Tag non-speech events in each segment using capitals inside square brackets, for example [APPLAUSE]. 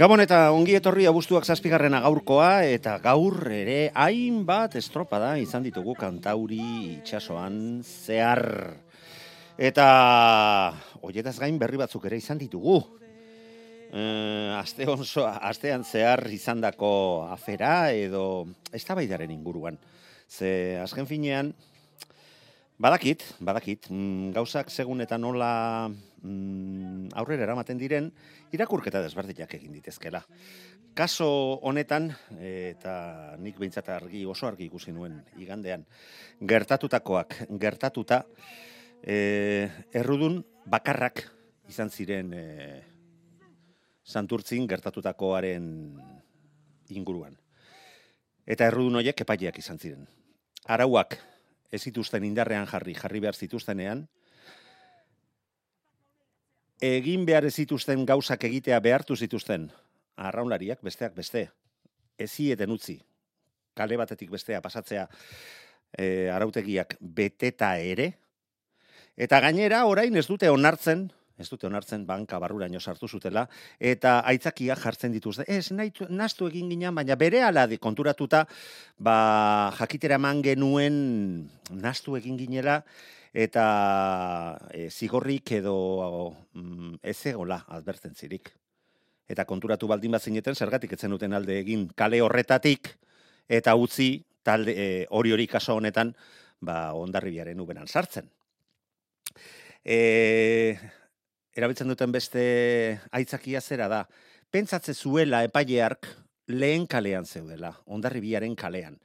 Gabon eta ongi etorri abuztuak zazpigarrena gaurkoa eta gaur ere hainbat estropada izan ditugu kantauri itxasoan zehar. Eta hoietaz gain berri batzuk ere izan ditugu. Eh, aste onzo, astean zehar izandako afera edo eztabaidaren inguruan. Ze azken finean, Badakit, badakit, mm, gauzak segun eta nola mm, aurrera eramaten diren, irakurketa desberdinak egin ditezkela. Kaso honetan, eta nik behintzat argi, oso argi ikusi nuen igandean, gertatutakoak, gertatuta, e, errudun bakarrak izan ziren e, santurtzin gertatutakoaren inguruan. Eta errudun horiek epaileak izan ziren. Arauak ez zituzten indarrean jarri, jarri behar zituztenean, egin behar ez zituzten gauzak egitea behartu zituzten, arraunlariak besteak beste, ezieten utzi, kale batetik bestea pasatzea e, arautegiak beteta ere, eta gainera orain ez dute onartzen, ez dute onartzen banka barruraino sartu zutela, eta aitzakia jartzen dituzte. Ez, nahi, nastu egin ginen, baina bere ala konturatuta, ba, jakitera eman genuen nastu egin ginela, eta e, zigorrik edo mm, ez egola adbertzen zirik. Eta konturatu baldin bat zineten, zergatik etzen duten alde egin kale horretatik, eta utzi talde e, hori kaso honetan, ba, ondarribiaren uberan sartzen. E, erabiltzen duten beste aitzakia zera da. Pentsatze zuela epaileark lehen kalean zeudela, ondarribiaren kalean.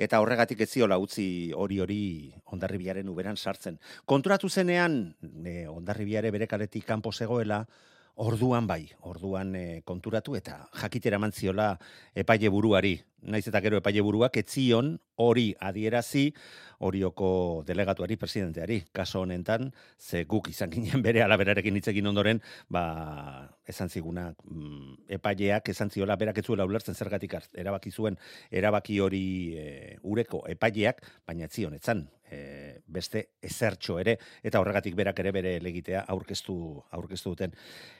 Eta horregatik ez ziola utzi hori hori ondarribiaren uberan sartzen. Konturatu zenean, e, ondarribiare bere kaletik kanpo zegoela, orduan bai, orduan e, konturatu eta jakitera mantziola epaile buruari. Naiz eta gero epaile buruak etzion hori adierazi horioko delegatuari, presidenteari, kaso honetan, ze guk izan ginen bere alaberarekin hitz ondoren, ba, esan ziguna, mm, epaileak esan ziola berak ez zuela ulertzen zergatik erabaki zuen, erabaki hori e, ureko epaileak, baina ez zion etzan, e, beste ezertxo ere, eta horregatik berak ere bere legitea aurkeztu, aurkeztu duten.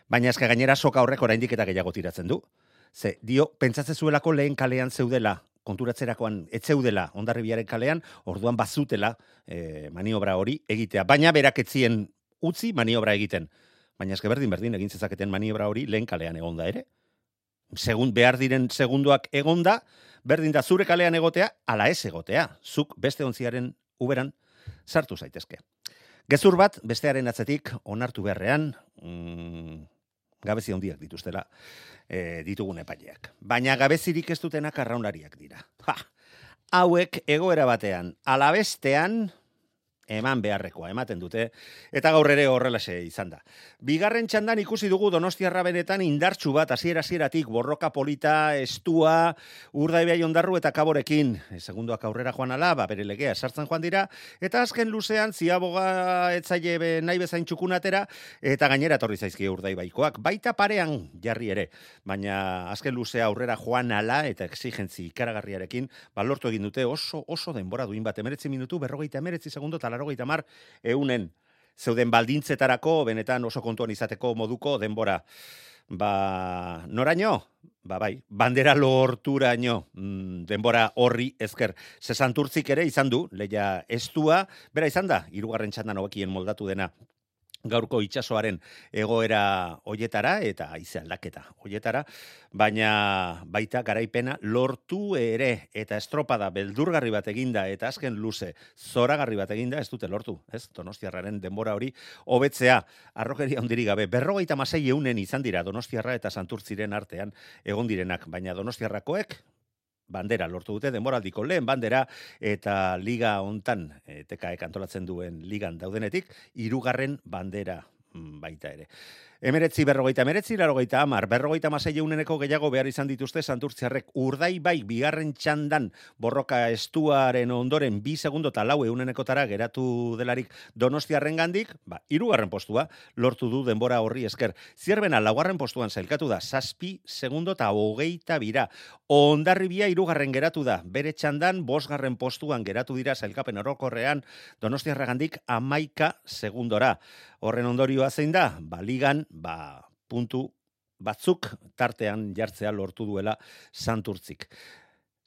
Baina eska gainera soka horrek oraindik eta gehiago tiratzen du. Ze, dio, pentsatze zuelako lehen kalean zeudela, konturatzerakoan ez zeudela ondarribiaren kalean, orduan bazutela e, maniobra hori egitea. Baina berak etzien utzi maniobra egiten. Baina eske berdin berdin egin zezaketen maniobra hori lehen kalean egonda ere. Segun behar diren segunduak egonda, berdin da zure kalean egotea, ala ez egotea. Zuk beste ontziaren uberan sartu zaitezke. Gezur bat, bestearen atzetik, onartu beharrean, mm, gabezi handiak dituztela e, ditugun epaileak. Baina gabezirik ez dutenak arraunlariak dira. Ha! Hauek egoera batean, alabestean, eman beharrekoa ematen dute, eta gaur ere horrelaxe izan da. Bigarren txandan ikusi dugu Donostiarra benetan indartsu bat, hasiera hasieratik borroka polita, estua, urdaibai ondarru eta kaborekin. Segundoak aurrera joan ala, ba, bere legea sartzen joan dira, eta azken luzean ziaboga etzaile be, nahi bezain txukunatera, eta gainera torri zaizki urdaibaikoak, baita parean jarri ere, baina azken luzea aurrera joan ala eta exigentzi ikaragarriarekin, ba, lortu egin dute oso, oso denbora duin bat, emeretzi minutu, berrogeita emeretzi segundo, eta larogeita mar, eunen, zeuden baldintzetarako, benetan oso kontuan izateko moduko denbora. Ba, noraino? Ba, bai, bandera lorturaino mm, denbora horri ezker. Sesanturtzik ere izan du, leia estua, bera izan da, irugarren txandan hobekien moldatu dena gaurko itsasoaren egoera hoietara eta haize aldaketa hoietara, baina baita garaipena lortu ere eta estropada beldurgarri bat eginda eta azken luze zoragarri bat eginda ez dute lortu, ez? Donostiarraren denbora hori hobetzea arrokeria hondiri gabe. Berrogeita masei eunen izan dira Donostiarra eta Santurtziren artean egon direnak, baina Donostiarrakoek bandera lortu dute denboraldiko lehen bandera eta liga hontan e, tekaek antolatzen duen ligan daudenetik hirugarren bandera mm, baita ere. Emeretzi berrogeita emeretzi, larogeita amar, berrogeita masei euneneko gehiago behar izan dituzte santurtziarrek urdai bai bigarren txandan borroka estuaren ondoren bi segundo eta lau eunenekotara geratu delarik donostiarren gandik, ba, irugarren postua lortu du denbora horri esker. Zierbena laugarren postuan zailkatu da, saspi segundo eta hogeita bira. Ondarribia irugarren geratu da, bere txandan bosgarren postuan geratu dira zailkapen orokorrean donostiarragandik amaika segundora. Horren ondorioa zein da, ba, ligan, ba, puntu batzuk tartean jartzea lortu duela santurtzik.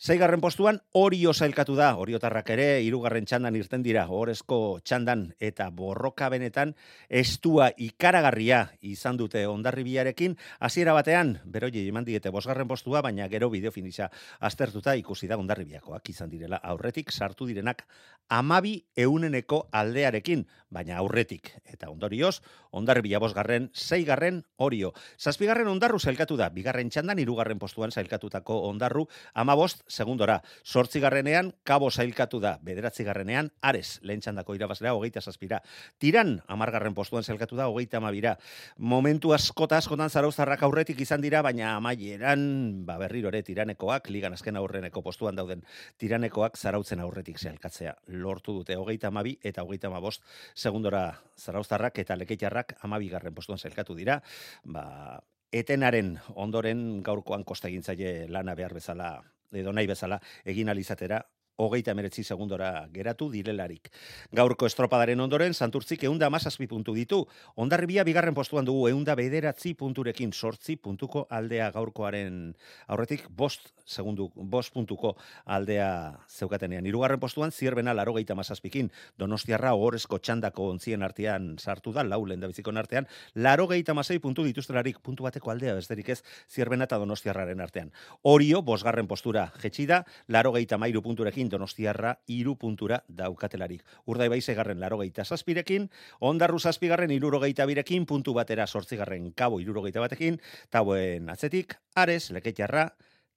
Zeigarren postuan, Orio zailkatu da, Oriotarrak ere, irugarren txandan irten dira, horrezko txandan eta borroka benetan, estua ikaragarria izan dute ondarribiarekin, hasiera batean, beroi eman diete bosgarren postua, baina gero bideo finisa aztertuta ikusi da ondarribiakoak izan direla. Aurretik, sartu direnak amabi euneneko aldearekin, baina aurretik, eta ondorioz, ondarribia bosgarren, zeigarren Orio. Zazpigarren ondarru zailkatu da, bigarren txandan, irugarren postuan zailkatutako ondarru, ama bost, segundora. Sortzi garrenean, kabo zailkatu da. Bederatzi garrenean, ares, lehen txandako irabazlea, hogeita zazpira. Tiran, amargarren postuan zailkatu da, hogeita amabira. Momentu askota askotan zarauztarrak aurretik izan dira, baina amaieran, ba berriro ere, tiranekoak, ligan azken aurreneko postuan dauden, tiranekoak zarautzen aurretik zailkatzea. Lortu dute, hogeita amabi eta hogeita amabost, segundora zarauztarrak eta lekeitarrak amabigarren postuan zailkatu dira. Ba, etenaren ondoren gaurkoan kosta egintzaile lana behar bezala edo nahi bezala egin alizatera hogeita emeretzi segundora geratu direlarik. Gaurko estropadaren ondoren, santurtzik eunda amazazpi puntu ditu. Ondarribia bigarren postuan dugu eunda bederatzi punturekin sortzi puntuko aldea gaurkoaren aurretik bost segundu, bost puntuko aldea zeukatenean. Hirugarren postuan zierbena laro geita mazazpikin. Donostiarra ogorezko txandako ontzien artean sartu da, lau lehen biziko artean. Laro geita mazai puntu dituztelarik puntu bateko aldea besterik ez zierbena eta donostiarraren artean. Orio, bosgarren postura jetxida, laro geita mairu punturekin donostiarra iru puntura daukatelarik. Urdai bai segarren laro geita zazpirekin, ondarru zazpigarren irurogeita birekin, puntu batera sortzigarren kabo irurogeita batekin, tauen atzetik, ares, leketxarra,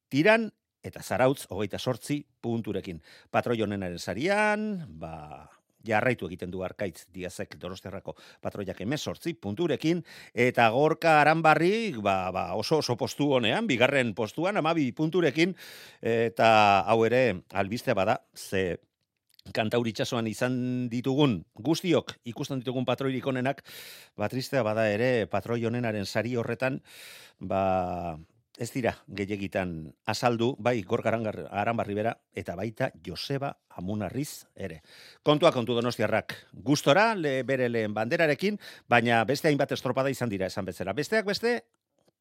tiran, eta zarautz, hogeita sortzi punturekin. Patroionenaren zarian, ba, jarraitu egiten du arkaitz diazek donostiarrako patroiak emezortzi punturekin, eta gorka aranbarri ba, ba, oso oso postu honean, bigarren postuan, amabi punturekin, eta hau ere albiste bada, ze kantauritxasoan izan ditugun guztiok ikusten ditugun patroirik onenak, ba tristea bada ere patroi honenaren sari horretan, ba ez dira gehiagitan azaldu, bai gorka aranbarri bera, eta baita Joseba Amunarriz ere. Kontua kontu donostiarrak gustora, le, bere lehen banderarekin, baina beste hainbat estropada izan dira esan bezala. Besteak beste,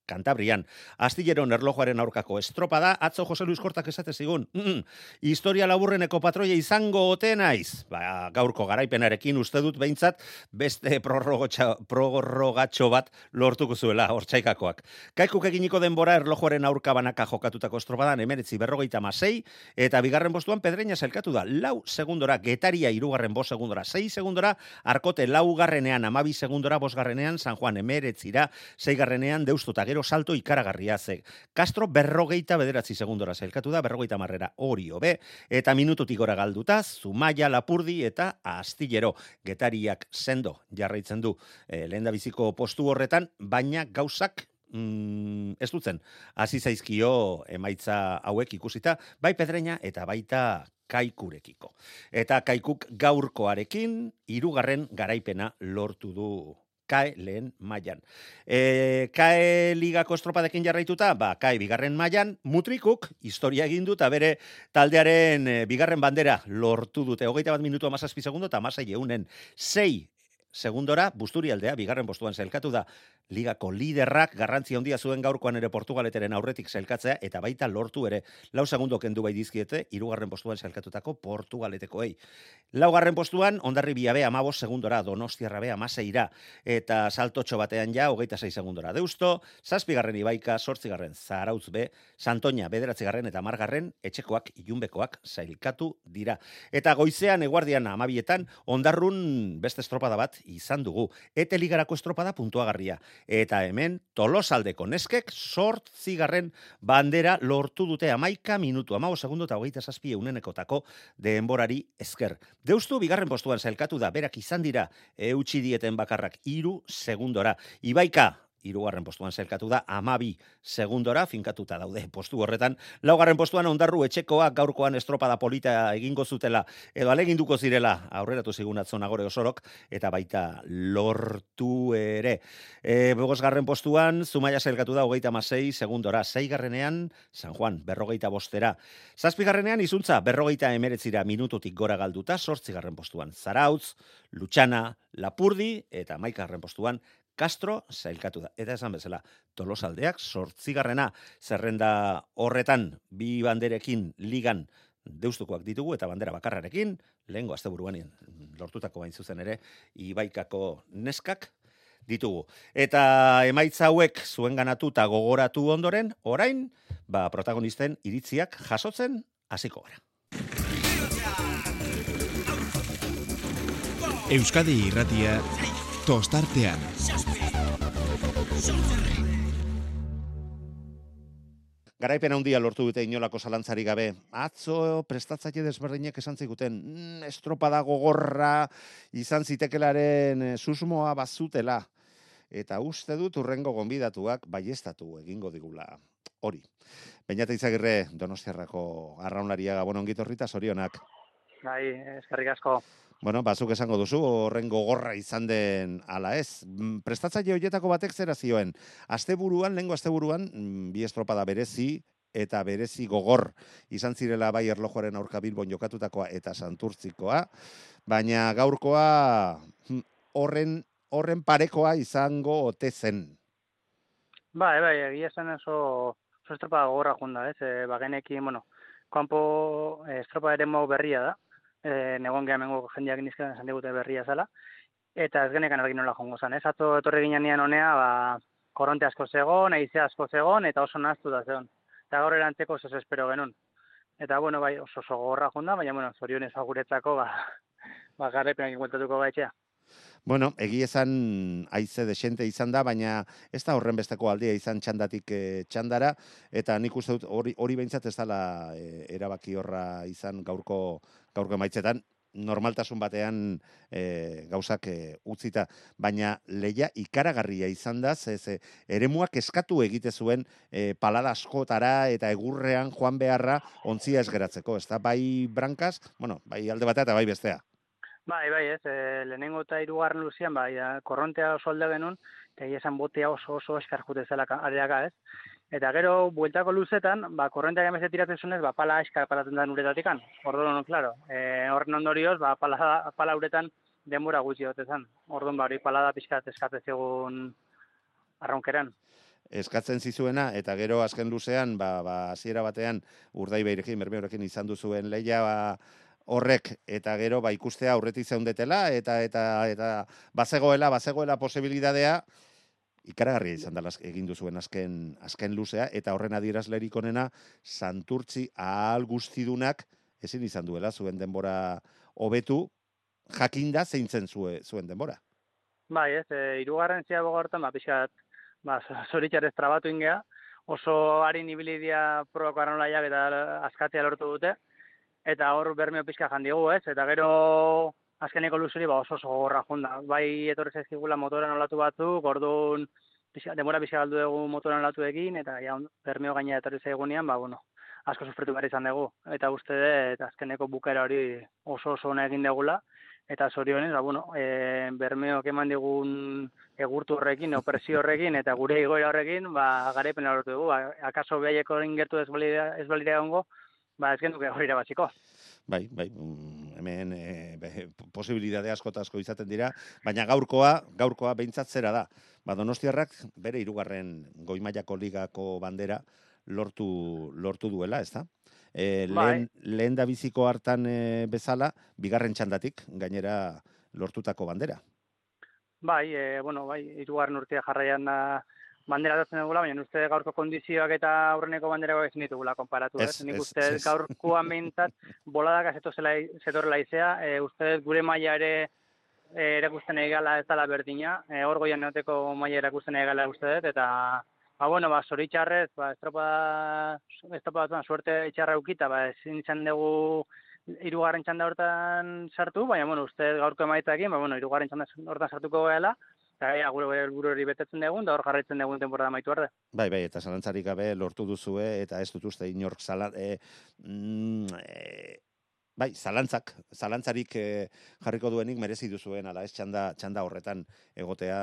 Kantabrian. Astilleron erlojuaren aurkako estropada, atzo Jose Luis Kortak esate zigun. Mm Historia laburreneko patroia izango ote naiz. Ba, gaurko garaipenarekin uste dut behintzat beste prorrogatxo bat lortuko zuela hortzaikakoak. Kaikuk eginiko denbora erlojuaren aurka banaka jokatutako estropadan emeretzi berrogeita masei, eta bigarren postuan pedreina zelkatu da. Lau segundora, getaria irugarren bos segundora, sei segundora, arkote lau garrenean, amabi segundora, bos garrenean, San Juan emeretzira, sei garrenean, deustuta gero salto ikaragarria ze. Castro berrogeita bederatzi segundora zailkatu da, berrogeita marrera hori hobe, eta minututik gora galduta, Zumaia, Lapurdi eta Astillero. Getariak sendo jarraitzen du e, lehen biziko postu horretan, baina gauzak mm, ez dutzen. Hasi zaizkio emaitza hauek ikusita, bai pedreina eta baita kaikurekiko. Eta kaikuk gaurkoarekin, hirugarren garaipena lortu du kae lehen mailan. E, kae ligako estropadekin jarraituta, ba, kae bigarren mailan, mutrikuk historia egin du, eta bere taldearen e, bigarren bandera lortu dute. Hogeita bat minutu amazazpi segundo, eta amazai eunen. Sei segundora, busturialdea, bigarren postuan zelkatu da, ligako liderrak garrantzi handia zuen gaurkoan ere Portugaleteren aurretik sailkatzea eta baita lortu ere lau segundo kendu bai dizkiete hirugarren postuan sailkatutako Portugaletekoei. Laugarren postuan ondarri biabe 15 segundora Donostiarra be 16 eta saltotxo batean ja 26 segundora Deusto, zazpigarren Ibaika, 8garren Zarautz be, Santoña bederatzigarren eta margarren etxekoak ilunbekoak sailkatu dira. Eta goizean eguardian amabietan ondarrun beste estropada bat izan dugu. Ete ligarako estropada puntuagarria. Eta hemen, tolosaldeko neskek, sort zigarren bandera lortu dute amaika minutu, amao segundo eta hogeita zazpi eunenekotako denborari esker. Deustu, bigarren postuan zailkatu da, berak izan dira, eutxi dieten bakarrak, iru segundora. Ibaika, irugarren postuan zelkatu da, amabi segundora, finkatuta daude postu horretan. Laugarren postuan ondarru etxekoa gaurkoan estropada polita egingo zutela, edo aleginduko zirela, aurreratu zigun atzon agore osorok, eta baita lortu ere. E, Bogosgarren postuan, Zumaia zelkatu da, hogeita masei segundora, zeigarrenean, San Juan, berrogeita bostera. Zazpigarrenean, izuntza, berrogeita emeretzira minututik gora galduta, sortzigarren postuan, Zarautz, Lutxana, Lapurdi, eta maikarren postuan, Castro zailkatu da. Eta esan bezala, tolosaldeak sortzigarrena zerrenda horretan bi banderekin ligan deustukoak ditugu eta bandera bakarrarekin, lehengo azte buruan lortutako bain zuzen ere, ibaikako neskak ditugu. Eta emaitza hauek zuen ganatu eta gogoratu ondoren, orain, ba, protagonisten iritziak jasotzen hasiko gara. Euskadi irratia tostartean. Garaipen handia lortu dute inolako zalantzari gabe. Atzo prestatzaile desberdinek esan ziguten, mm, estropada gogorra izan zitekelaren eh, susmoa bazutela. Eta uste dut urrengo gonbidatuak baiestatu egingo digula hori. Bainate izagirre donostiarrako arraunlaria gabon ongitorrita zorionak. Bai, eskerrik asko. Bueno, bazuk esango duzu, horren gogorra izan den ala ez. Mm, prestatzaile horietako batek zera zioen. Asteburuan, lehengo asteburuan, mm, bi estropada berezi eta berezi gogor izan zirela bai erlojoaren aurka bilbon jokatutakoa eta santurtzikoa, baina gaurkoa mm, horren horren parekoa izango ote zen. Bai, bai, egia zen oso, oso estropada gogorra junda, ez? E, bagenekin, bueno, kanpo eh, estropa ere berria da, e, negon gehiamengo jendeak nizketan esan digute berria zela, eta ez genekan argin nola jongo zen, ez? Atzo etorri ginen honea, ba, korronte asko zegon, eize asko zegon, eta oso naztu da zegon. Eta gaur erantzeko oso espero genuen. Eta, bueno, bai, oso oso gorra jonda, baina, bueno, zorionez aguretzako, ba, [LAUGHS] ba garrepenak ikuentatuko gaitxea. Bueno, egi esan aize desente izan da, baina ez da horren besteko aldia izan txandatik e, txandara, eta nik uste dut hori, hori behintzat ez dala e, erabaki horra izan gaurko, gaurko emaitzetan, normaltasun batean e, gauzak e, utzita, baina leia ikaragarria izan da, ze, ze eremuak eskatu egite zuen e, palada askotara eta egurrean joan beharra ontzia ez geratzeko, ez da bai brankaz, bueno, bai alde batea eta bai bestea. Bai, bai, ez, e, lehenengo eta irugarren luzian, bai, korrontea oso alde genuen, eta esan botea oso oso eskar jute zela areaka, ez. Eta gero, bueltako luzetan, ba, korrontea gameze tiratzen zunez, ba, pala eskar paratzen da nuretatikan. Ordo no, claro, e, horren ondorioz, ba, pala, pala uretan denbora gutxi gote zen. Orduan, ba, hori pala da pixkat eskatzen zigun arraunkeran eskatzen zizuena eta gero azken luzean ba ba hasiera batean urdai beirekin bermeorekin izan duzuen leia ba, horrek eta gero ba ikustea aurretik zeundetela eta eta eta bazegoela bazegoela posibilitatea ikaragarria izan dela egin duzuen azken azken luzea eta horren adierazlerik onena Santurtzi ahal guztidunak ezin izan duela zuen denbora hobetu jakinda zeintzen zuen denbora. Bai, ez, e, irugarren ziago gortan, ba, pixat, ba, [LAUGHS] zoritxarrez trabatu ingea, oso harin ibilidia probako aranolaiak eta askatzea lortu dute, eta hor bermeo pixka jandigu, ez? Eta gero azkeneko luzuri ba, oso gogorra junda. Bai etorri zaizkigula motoran olatu batzuk, orduan pixka, demora pixka galdu dugu motoran olatu egin, eta ja, bermeo gaina etorri zaigunean, ba, bueno, asko sufritu behar izan dugu. Eta uste dut, azkeneko bukera hori oso oso ona egin degula, eta zorionez, ba, bueno, e, bermeok eman digun egurtu horrekin, opresio horrekin, eta gure igoera horrekin, ba, garaipen lortu dugu. Ba, akaso behaieko ingertu ez balira, ez balira ongo, ba, ez genduke hori irabaziko. Bai, bai, mm, hemen e, be, posibilidade asko eta asko izaten dira, baina gaurkoa, gaurkoa behintzat zera da. Ba, Donostiarrak bere hirugarren goimaiako ligako bandera lortu, lortu duela, ez da? E, lehen, lehen da biziko hartan e, bezala, bigarren txandatik, gainera lortutako bandera. Bai, e, bueno, bai, irugarren urtea jarraian da bandera datzen dugula, baina uste gaurko kondizioak eta aurreneko banderago ezin ditugula konparatu, Ez, ez? Nik ez, uste ez. gaurkoan behintzat boladak zetorrela izea, e, uste gure maila ere e, erakusten egala ez dela berdina, e, hor goian neoteko maila erakusten egala uste dut, eta Ba, bueno, ba, zoritxarrez, ba, estropa, estropa batzuan suerte itxarra eukita, ba, ezin izan dugu hirugarren txanda hortan sartu, baina, bueno, uste gaurko emaitzakin, ba, bueno, hirugarren txanda hortan sartuko gehala, eta ja, gure helburu hori betetzen dugun, da hor jarraitzen dugun temporada maitu arte. Bai, bai, eta zalantzarik gabe lortu duzue, eta ez dut uste inork zalan, e, mm, e, bai, zalantzak, zalantzarik e, jarriko duenik merezi duzuen, ala ez txanda, txanda horretan egotea,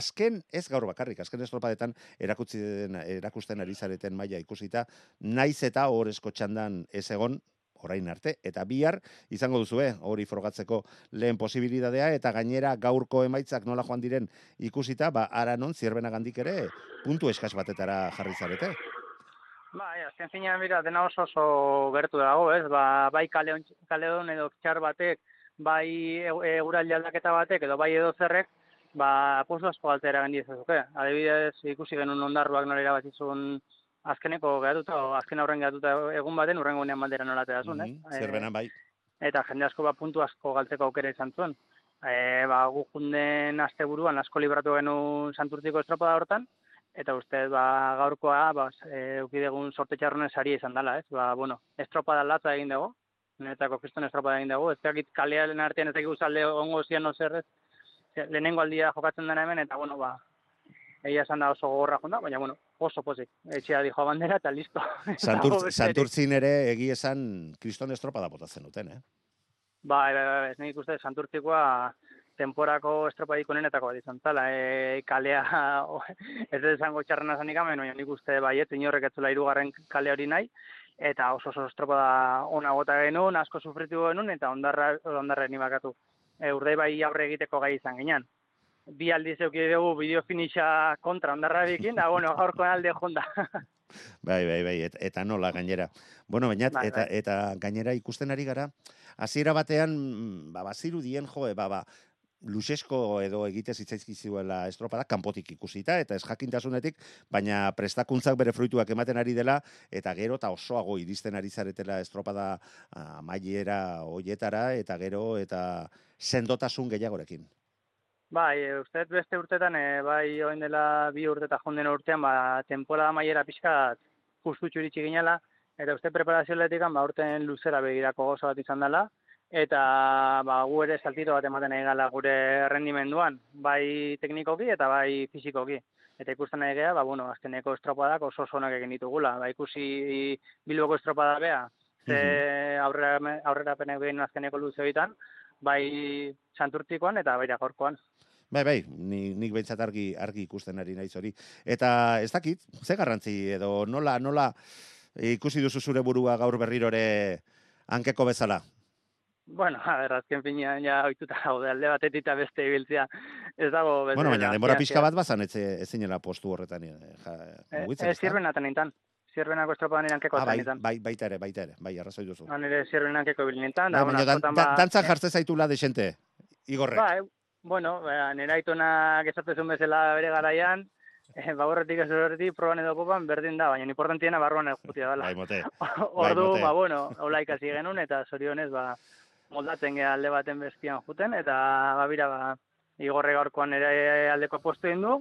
azken, ez gaur bakarrik, azken estropadetan erakutsi den, erakusten ari zareten maila ikusita, naiz eta horrezko txandan ez egon, orain arte, eta bihar izango duzue hori frogatzeko lehen posibilidadea, eta gainera gaurko emaitzak nola joan diren ikusita, ba, ara non, zierbena ere, puntu eskas batetara jarri zarete. Bai, azken finean bera, dena oso oso gertu dago, ez? Ba, bai kaleon, kaleon edo txar batek, bai eguraldi aldaketa batek, edo bai edo zerrek, ba, postu asko altera gendi ezazuke. Adibidez, ikusi genuen ondarruak nola irabazizun azkeneko gehatuta, azken aurren gehatuta egun baten, urrengo gunean bandera nolatea zuen, ez? Mhm, Zierbena bai. eta jende asko ba puntu asko galtzeko aukera izan zuen. E, ba, gu junden asteburuan asko libratu genuen santurtziko estropada hortan, eta uste ba, gaurkoa ba, e, ukidegun sorte txarronen sari izan dela, ez? Ba, bueno, estropada latza egin dugu, niretako kriston estropada egin dugu, ez dakit kalearen artean ez dakit uzalde ongo zian no zerrez, lehenengo aldia jokatzen dena hemen, eta bueno, ba, egia esan da oso gogorra jonda, baina bueno, oso pozik. Etxea dijo bandera eta listo. [LAUGHS] Santur. Santurtzin ere egi esan kriston estropada botatzen duten, eh? Bai, bai, bai, nik uste santurtzikoa temporako estropadik onenetako bat izan zala. E, kalea, [LAUGHS] ez dut esango txarrena zanik amen, baina nik uste baiet, inorrek ez zula irugarren kale hori nahi, eta oso oso estropada ona gota genuen, asko sufritu genuen, eta ondarra, ondarra ni bakatu. E, urdei bai aurre egiteko gai izan ginean. Bi aldiz euki dugu bideo finisha kontra ondarrarekin, da, bueno, gaurko alde jonda. [LAUGHS] Bai, bai, bai, et, eta nola gainera. Bueno, baina, Bai, eta, bai. eta gainera ikusten ari gara, hasiera batean, ba, bazirudien jo, e, ba, ba, luzesko edo egite zitzaizkizuela estropada, kanpotik ikusita, eta ez jakintasunetik, baina prestakuntzak bere fruituak ematen ari dela, eta gero eta osoago iristen ari zaretela estropada amaiera hoietara, eta gero eta sendotasun gehiagorekin. Bai, e, uste beste urtetan, e, bai oin dela bi urte eta jonden urtean, ba, temporada maiera pixka justutxu iritsi ginela, eta uste preparazio atletikan, ba, urten luzera begirako gozo bat izan dela, eta ba, gu ere saltito bat ematen nahi gala gure rendimenduan, bai teknikoki eta bai fisikoki. Eta ikusten nahi geha, ba, bueno, azkeneko estropadak oso oso onak egin ditugula. Ba, ikusi Bilboko estropada bea, ze aurrera, aurrerapenek behin azkeneko luze horietan, bai santurtikoan eta baira gaurkoan. Bai, bai, ni, nik behintzat argi, argi ikusten ari naiz hori. Eta ez dakit, ze garrantzi edo nola, nola ikusi duzu zure burua gaur berrirore hankeko bezala? Bueno, a ber, azken finean ja ohituta gaude alde batetik eta beste ibiltzea. Ez dago bezala. bueno, baina denbora pixka bat bazan etze, ezinela postu horretan eh, ja, Eh, mugitzen, Ez ezta? zirbenatan nintan. Zirbenako estropadan irankeko Ah, bai, bai, baita ere, baita ere, bai, arrazoi duzu. Han ere zirbenankeko bil nintan. Bai, Da, bueno, baina dan, ba- dantzan jartze zaitula desente, igorrek. Bai, bueno, ba, nera aitonak esatzen bezala bere garaian, [LAUGHS] eh, ba horretik ez horretik, proban edo popan berdin da, baina importantiena barruan egutia dela. Bai. [LAUGHS] Ordu, mote. ba, bueno, hola ikasi genuen, eta zorionez, ba, moldatzen geha alde baten bestian juten, eta, ba, bira, ba, igorre gaurkoan ere aldeko postu du,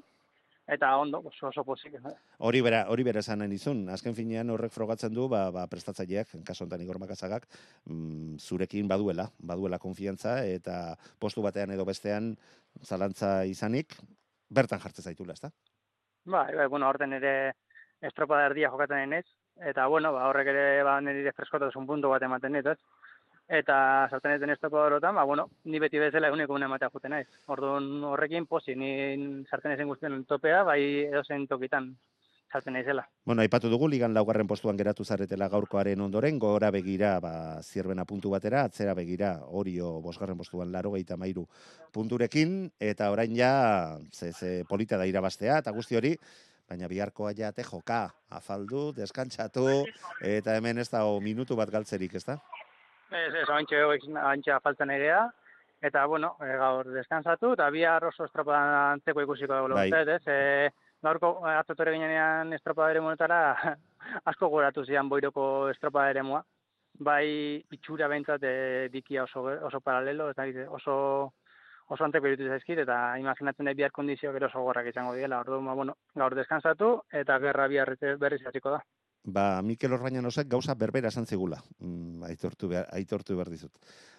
eta ondo, oso, oso pozik. eh. Hori bera, hori bera esan nahi nizun. Azken finean horrek frogatzen du, ba, ba prestatzaileak, kaso honetan Igor Makazagak, mm, zurekin baduela, baduela konfiantza eta postu batean edo bestean zalantza izanik, bertan jartzen zaitula, ezta? Bai, bai, bueno, horten ere estropada erdia jokatzen naiz, eta bueno, ba, horrek ere ba, nire freskotasun puntu bat ematen dit, ez? Eta sartzen ez den estropada horotan, ba, bueno, ni beti bezala eguneko una ematea juten naiz. Orduan horrekin posi, ni sartzen ezen guztien topea, bai edozen tokitan sartzen naizela. Bueno, aipatu dugu ligan laugarren postuan geratu zaretela gaurkoaren ondoren, gora begira, ba, zierbena puntu batera, atzera begira, orio bosgarren postuan laro gehieta mairu punturekin, eta orain ja, ze, ze polita da irabaztea, eta guzti hori, baina biharkoa ja te joka, afaldu, deskantzatu, eta hemen ez da o, minutu bat galtzerik, ez da? Ez, ez, oantxe, oantxe faltan erea, eta, bueno, e, gaur deskansatu, eta bihar oso estropada antzeko ikusiko dugu, Bai. bai. ez? E, gaurko atzotore ginean estropada ere monetara, [LAUGHS] asko goratu zian boiroko estropada ere moa. Bai, itxura behintzat e, dikia oso, oso paralelo, dakit, oso oso anteko irutu zaizkit, eta imaginatzen dut bihar kondizio gero oso gorrak izango diela. Orduan, ba, bueno, gaur deskansatu, eta gerra bihar berriz hasiko da. Ba, Mikel Orbañanosek gauza berbera esan zigula, mm, aitortu, behar, aitortu behar dizut.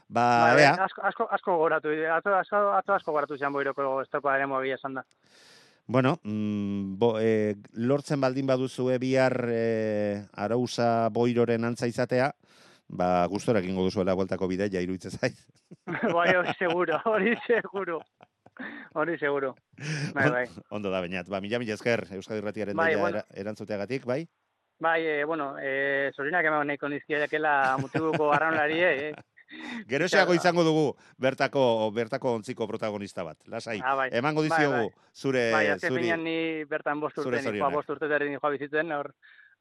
Ba, Ba, ea, asko, asko, asko goratu, atzo, asko, atzo asko goratu zian boiroko estropa ere moa esan da. Bueno, mm, bo, e, lortzen baldin baduzue bihar e, arauza boiroren antza izatea, ba, gustora egingo duzuela bueltako bideia iruditzen zait. [LAUGHS] bai, hori seguro, hori seguro. Hori seguro. Bai, bai. Ondo da, bainat. Ba, mila mila esker Euskadi Irratiaren Bai, bueno. era- erantzuteagatik, bai? Bai, e, bueno, e, zorinak eman nahiko nizkiakela mutiguko arraunlari, eh? [LAUGHS] Geroxeago Ja. izango dugu bertako bertako ontziko protagonista bat. Lasai. Ah, bai. Emango Bai, diziogu bai. zure bai, zuri. ni bertan bost urte, ni bost urte terri joa bizitzen, hor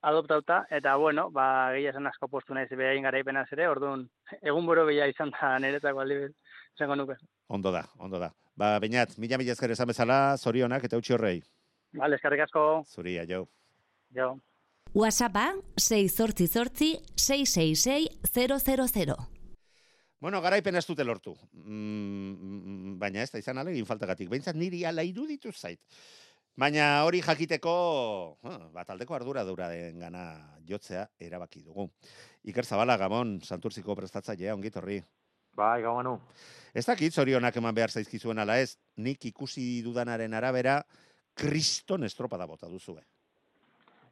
adoptauta, eta bueno, ba, gehia esan asko postu naiz behain garaipenaz ere, orduan, egun boro behia izan da niretzako aldi izango nuke. Ondo da, ondo da. Ba, bainat, mila mila esker esan bezala, zorionak eta utzi horrei. Vale, eskerrik asko, Zuria, jo. jo. WhatsAppa 688 666 000. Bueno, garaipen ez dute lortu. Mm, baina ez da izan alegin faltagatik. Behintzat niri ala iruditu zait. Baina hori jakiteko, huh, bat aldeko ardura dura den gana jotzea erabaki dugu. Iker Zabala, Gabon, Santurziko prestatzailea, ongit horri. Bai, gau manu. Ez dakit zorionak eman behar zaizkizuen ala ez, nik ikusi dudanaren arabera, kriston estropada bota duzue.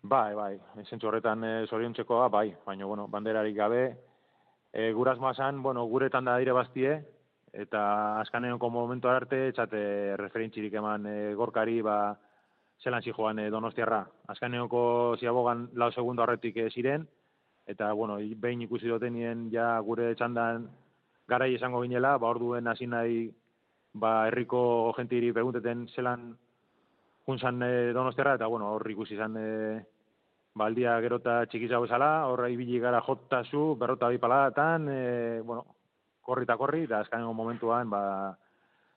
Bai, bai, zentzu horretan e, zoriontzekoa, bai, baina, bueno, banderarik gabe, e, guraz mazan, bueno, guretan da dire bastie, eta azkanenoko momentu arte, etxate referentzirik eman e, gorkari, ba, zelan zijoan e, donostiarra. Azkanenoko ziabogan lau segundo horretik e, ziren, eta, bueno, behin ikusi dotenien ja gure txandan garai izango ginela, ba, orduen hasi nahi, ba, herriko jentiri pregunteten zelan junzan e, donostiarra, eta, bueno, hor ikusi izan e, baldia gerota txikizago bezala, horra ibili gara jotazu, berrota bi paladatan, e, bueno, korri eta korri, eta azkanengo momentuan, ba,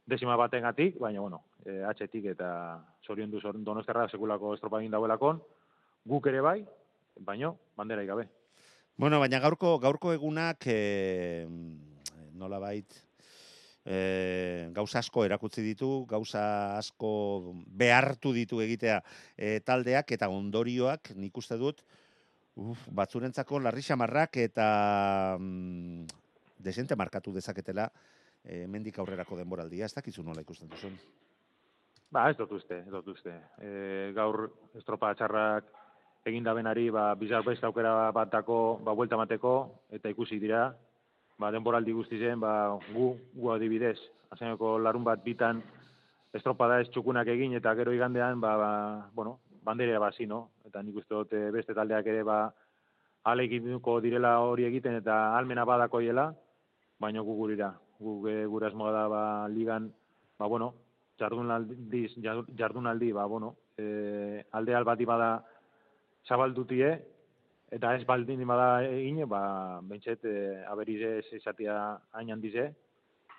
desima batengatik, baina, bueno, e, atxetik eta zorion du donostiarra sekulako estropa egin dauelakon, guk ere bai, baino, bandera gabe. Bueno, baina gaurko gaurko egunak e, nola bait, e, gauza asko erakutsi ditu, gauza asko behartu ditu egitea e, taldeak eta ondorioak nik uste dut uf, batzurentzako larri xamarrak eta mm, desente markatu dezaketela e, mendik aurrerako denboraldia, ez dakizu nola ikusten duzun. Ba, ez dut uste, ez dut uste. E, gaur estropa txarrak egin da benari, ba, bizar beste aukera bat dako, ba, buelta mateko, eta ikusi dira, ba, denboraldi guztizen, ba, gu, gu adibidez, azeneko larun bat bitan estropada ez txukunak egin, eta gero igandean, ba, ba bueno, bandera basi, no? Eta nik uste dut eh, beste taldeak ere, ba, aleginduko direla hori egiten, eta almena badakoiela, baina gu gurira. Gu, e, gure asmoa da, ba, ligan, ba, bueno, jardunaldiz, jardunaldi, ba, bueno, e, alde bati bada zabaldutie, eta ez baldin bada egin, ba, bentset, e, aberize ez izatea hain handize,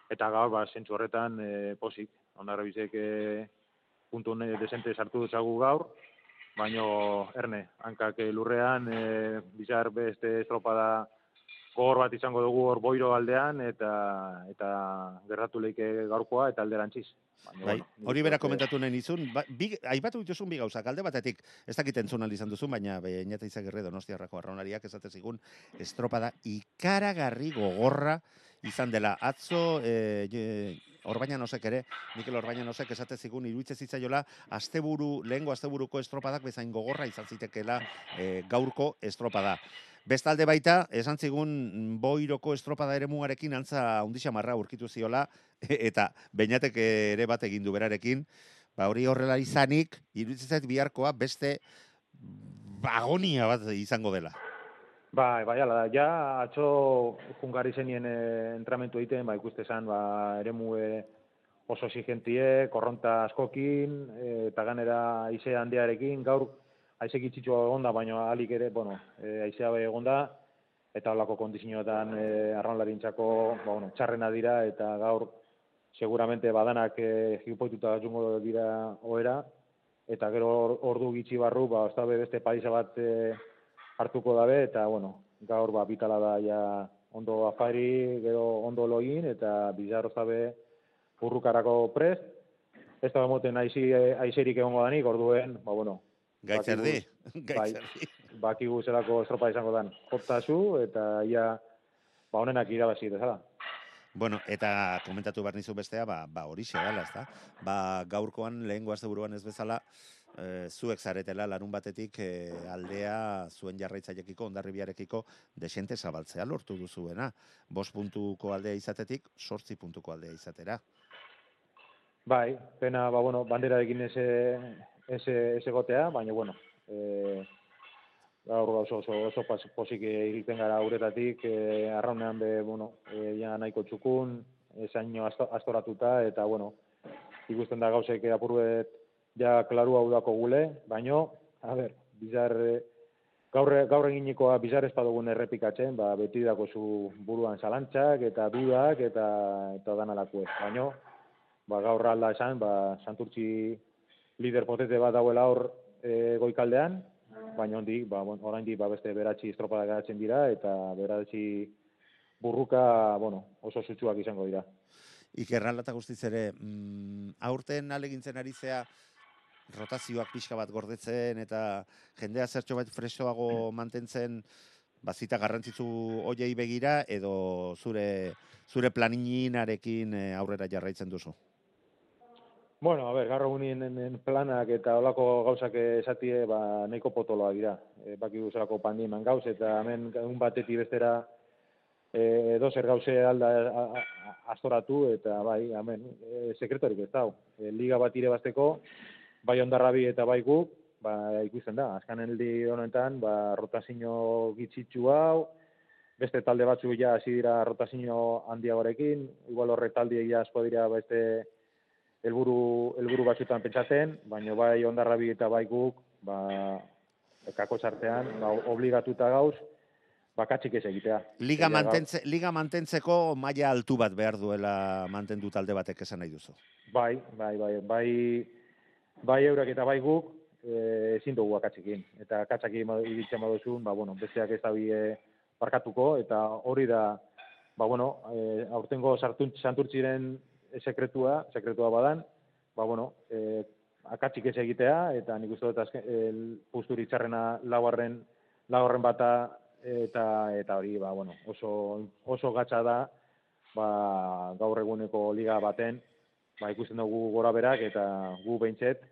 eta gaur, ba, zentzu horretan, e, posik, onarra bizek e, puntu desente sartu dutzagu gaur, baino erne, hankak lurrean, e, bizar beste estropada gogor bat izango dugu hor boiro aldean, eta eta gertatu leike gaurkoa, eta alderantziz. Baina, Bai, bueno, hori bera komentatu nahi nizun, ba, bi, aipatu dituzun bi gauzak, alde batetik, ez dakit entzun izan duzun, baina Beñat Izagirre Donostiarrako arraunariak esate zigun estropada ikaragarri gogorra izan dela. Atzo, e, e, Orbaina nosek ere, Mikel Orbaina nosek esate zigun iruditze zitzaiola asteburu, lehengo asteburuko estropadak bezain gogorra izan zitekeela e, gaurko estropada. Bestalde baita, esan zigun boiroko estropada ere mugarekin antza undisa marra urkitu ziola, eta beinatek ere bat egin du berarekin, ba hori horrela izanik, iruditzen biharkoa beste agonia bat izango dela. Bai, bai, ala, da. ja atzo jungari zenien e, entramentu egiten, ba, ikuste zan, ba, eremu e, oso exigentie, korronta askokin, e, eta ganera aize handiarekin, gaur aize gitxitxua egonda, baina alik ere, bueno, e, aizea bai egonda, eta holako kondizioetan e, arraunlarintzako, ba, bueno, txarrena dira, eta gaur seguramente badanak e, jipoituta jungo dira oera, eta gero or- ordu gitxi barru, ba, ez beste paisa bat e, hartuko dabe, eta, bueno, gaur, ba, bitala da, ja, ondo afari, gero ondo login, eta bizarro zabe burrukarako prest, ez da moten aizi, aizerik egongo danik, orduen, ba, bueno, Gaitzerdi, [LAUGHS] Bai. gaitzerdi. bakigu zelako estropa izango dan, joptazu, eta ia, ba, honenak irabazi dezala. Bueno, eta komentatu behar nizu bestea, ba, ba hori dela, ezta? Ba, gaurkoan, lehengo asteburuan ez bezala, e, zuek zaretela larun batetik e, aldea zuen jarraitzaiekiko, ondarribiarekiko, desente zabaltzea lortu duzuena. Bost puntuko aldea izatetik, sortzi puntuko aldea izatera. Bai, pena, ba, bueno, banderarekin ez, ez, ez egotea, baina, bueno, e, gaur oso, oso, oso pas, posik iriten gara uretatik, e, arraunean be, bueno, e, ja nahiko txukun, esaino asto, astoratuta, eta, bueno, ikusten da gauzek apurbet ja klaru hau dako gule, baino, a ber, bizar, gaur, gaur eginikoa bizar ez badugun errepikatzen, ba, beti dako zu buruan zalantzak, eta dudak, eta, eta danalako ez. Baino, ba, gaur alda esan, ba, santurtzi lider potete bat dauela hor e, goikaldean, baina hondi, ba, bon, oraindik ba, beste beratzi estropada geratzen dira, eta beratzi burruka, bueno, oso sutsuak izango dira. Iker Alata guztiz ere, mm, aurten alegintzen ari zea, rotazioak pixka bat gordetzen eta jendea zertxo bat fresoago mantentzen bazita garrantzitsu hoiei begira edo zure zure planinarekin eh, aurrera jarraitzen duzu. Bueno, a ber, gaur egunien planak eta olako gauzak esatie, ba, nahiko potoloak dira. E, baki guzelako pandiman gauz, eta hemen un batetik bestera e, dozer gauze alda a, a, astoratu, eta bai, hemen, e, sekretorik ez dau. E, liga bat irebazteko, bai ondarrabi eta bai guk, ba, ikusten da, azkan heldi honetan, ba, rotazio gitxitzu hau, beste talde batzu ja hasi dira rotazio handiagorekin, igual horre talde ja asko dira beste helburu helburu batzutan pentsatzen, baina bai ondarrabi eta bai guk, ba, kako txartean, ba, obligatuta gauz, bakatzik ez egitea. Liga, mantentze, liga mantentzeko maila altu bat behar duela mantendu talde batek esan nahi duzu. Bai, bai, bai, bai, bai eurak eta bai guk, e, ezin dugu akatzekin. Eta akatzekin iritzen baduzun, ba, bueno, besteak ez da bie barkatuko, eta hori da, ba, bueno, e, aurtengo santurtziren sekretua, sekretua badan, ba, bueno, e, akatzik ez egitea, eta nik uste dut azken, el, pusturi txarrena lauarren, lauarren bata, eta, eta hori, ba, bueno, oso, oso gatsa da, ba, gaur eguneko liga baten, ba, ikusten dugu gora berak, eta gu behintzet,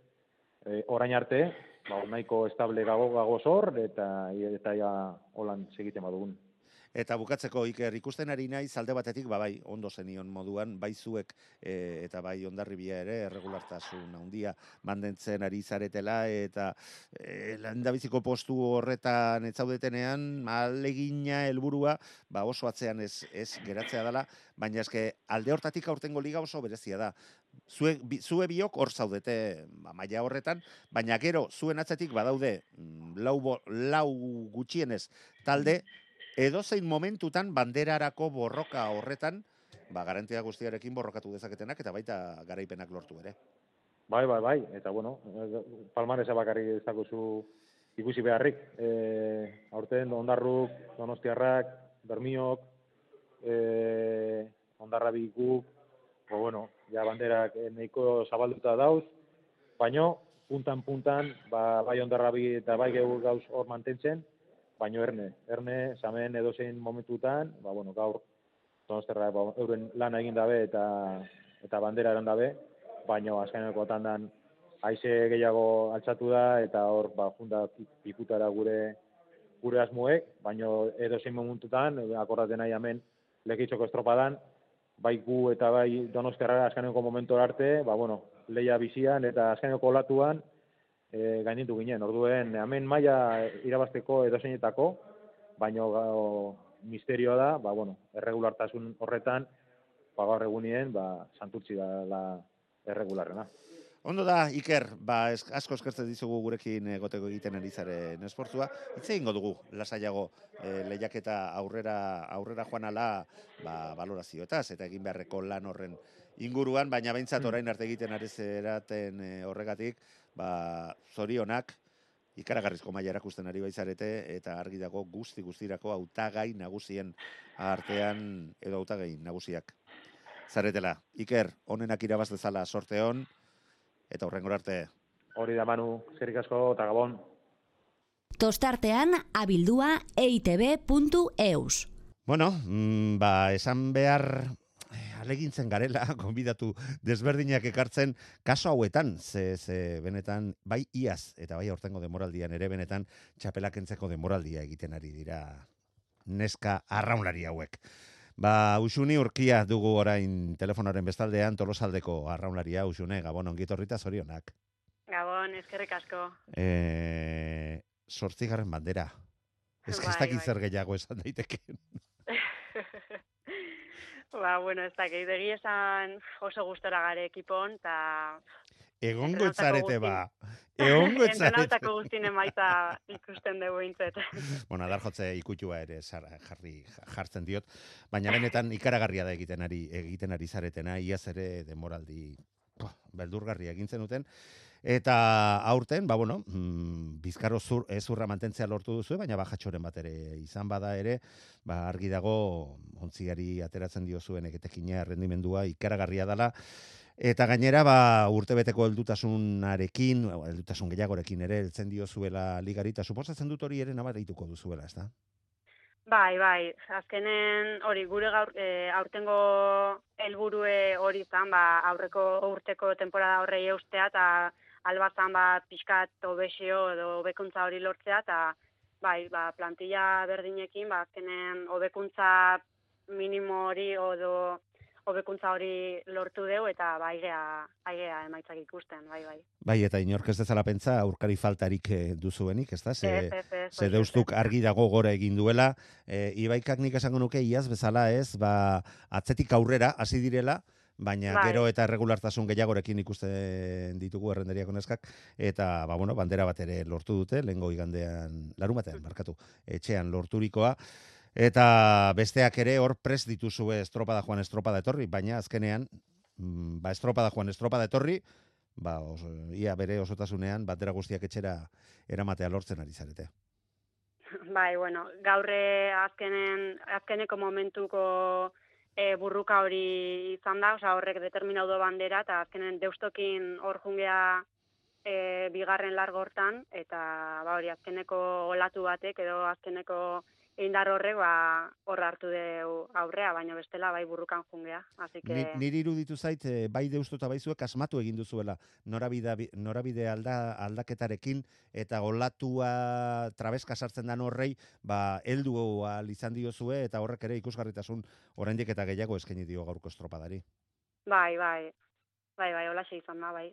e, orain arte, ba, nahiko estable gago, gago zor, eta, eta ja holan segiten badugun. Eta bukatzeko Iker ikusten ari naiz alde batetik ba bai ondo zenion moduan bai zuek e, eta bai Hondarribia ere erregulartasun handia mantentzen ari zaretela eta e, landabiziko postu horretan ez zaudetenean alegina helburua ba oso atzean ez ez geratzea dela baina eske alde hortatik aurtengo liga oso berezia da. Zue, bi, zue biok hor zaudete ba, maila horretan, baina gero zuen atzetik badaude mm, lau, lau gutxienez talde edozein momentutan banderarako borroka horretan, ba, garantia guztiarekin borrokatu dezaketenak eta baita garaipenak lortu ere. Bai, bai, bai, eta bueno, palmaresa bakarrik ez dakuzu ikusi beharrik. E, aurten ondarruk, donostiarrak, Bermiok, e, ondarrabi guk, ba, bueno, ja banderak eh, nahiko zabalduta dauz, baino, puntan puntan, ba, bai ondarrabi eta bai geu gauz hor mantentzen, baino erne, erne, zamen edozein momentutan, ba, bueno, gaur, donosterra, ba, euren lan egin dabe eta eta bandera eran dabe, baino azkeneko tandan haize gehiago altxatu da eta hor ba junda pikutara gure gure asmoek, baino edozein momentutan akordatzen nahi hemen lekitzoko estropadan, bai gu eta bai donostiarra azkeneko momentu arte, ba bueno, leia bizian eta azkeneko olatuan e, gainintu ginen. Orduen hemen maila irabasteko edozeinetako, baino gau, misterioa da, ba bueno, erregulartasun horretan ba gaur egunien ba santurtzi da la erregularrena. Ondo da, Iker, ba, asko eskertzen dizugu gurekin egoteko egiten ari zaren esportzua. Itze egingo dugu, lasaiago e, lehiaketa aurrera aurrera joan ala ba, valorazioetaz, eta egin beharreko lan horren inguruan, baina behintzat orain arte egiten ari zeraten e, horregatik, ba, zorionak, ikaragarrizko maila erakusten ari baizarete, eta argi dago guzti guztirako hautagai nagusien artean, edo hautagai nagusiak. Zaretela, Iker, onenak irabaz dezala sorte hon, eta horrengor arte. Hori da Manu, eskerrik asko eta gabon. Tostartean abildua eitb.eus. Bueno, mm, ba, esan behar eh, alegintzen garela, [LAUGHS] konbidatu desberdinak ekartzen kaso hauetan, ze, ze benetan, bai iaz, eta bai aurtengo demoraldian ere benetan, txapelakentzeko demoraldia egiten ari dira neska arraunlari hauek. Ba, usuni urkia dugu orain telefonaren bestaldean tolosaldeko arraunlaria, usune, gabon, ongitorrita zorionak. Gabon, eskerrik asko. E, sortzigarren bandera. Ez que ez Bai, dakit bai. zer gehiago esan daiteke. [LAUGHS] ba, bueno, ez dakit, egia esan oso gustora gare ekipon, eta Egongo etzarete guztin. ba. Egongo etzarete. [LAUGHS] entrenautako guztien emaitza ikusten dugu intzet. [LAUGHS] Bueno, adar jotze ikutua ere jarri jartzen diot, baina benetan ikaragarria da egiten ari egiten ari zaretena, iaz ere demoraldi beldurgarria egin zenuten. Eta aurten, ba bueno, mm, bizkarro zur, ezurra mantentzea lortu duzu, baina bajatxoren bat ere izan bada ere, ba argi dago ontziari ateratzen dio zuen egetekina rendimendua ikaragarria dala. Eta gainera, ba, urtebeteko heldutasunarekin, heldutasun gehiagorekin ere, heltzen dio zuela ligari, eta suposatzen dut hori ere nabarituko duzuela, ez da? Bai, bai, azkenen hori gure gaur, e, aurtengo helburue hori izan, ba, aurreko urteko temporada horrei eustea, eta albazan ba, pixkat obesio edo hobekuntza hori lortzea, eta bai, ba, plantilla berdinekin, ba, azkenen hobekuntza minimo hori edo hobekuntza hori lortu deu eta ba, aigea, aigea emaitzak ikusten, bai, bai. Bai, eta inork ez dezala pentsa aurkari faltarik eh, duzuenik, ez da? Ze, Ez, ez, ez, ze deustuk argi dago gora egin duela. E, ibaikak nik esango nuke iaz bezala ez, ba, atzetik aurrera hasi direla, baina Bai. gero eta erregulartasun gehiagorekin ikusten ditugu errenderiako neskak, eta, ba, bueno, bandera bat ere lortu dute, lehengo igandean, larumatean, barkatu, etxean lorturikoa, eta besteak ere hor pres dituzue estropada joan estropada etorri, baina azkenean, mm, ba, estropada joan estropada etorri, ba, oso, ia bere osotasunean bandera guztiak etxera eramatea lortzen ari zarete. Bai, bueno, gaurre azkenen, azkeneko momentuko e, burruka hori izan da, osea horrek determinau do bandera, eta azkenen deustokin hor jungea e, bigarren largo hortan, eta ba hori azkeneko olatu batek edo azkeneko indar horrek ba hor hartu deu aurrea, baina bestela bai burrukan jungea. Así que Ni, niri iruditu zait, eh, bai deustu eta bai zuek asmatu egin duzuela norabide, norabide alda, aldaketarekin eta olatua trabeska sartzen dan horrei, ba, heldu ahal izan diozue eta horrek ere ikusgarritasun oraindik eta gehiago eskaini dio gaurko estropadari. bai, bai. Bai, bai, holaxe izan da, bai.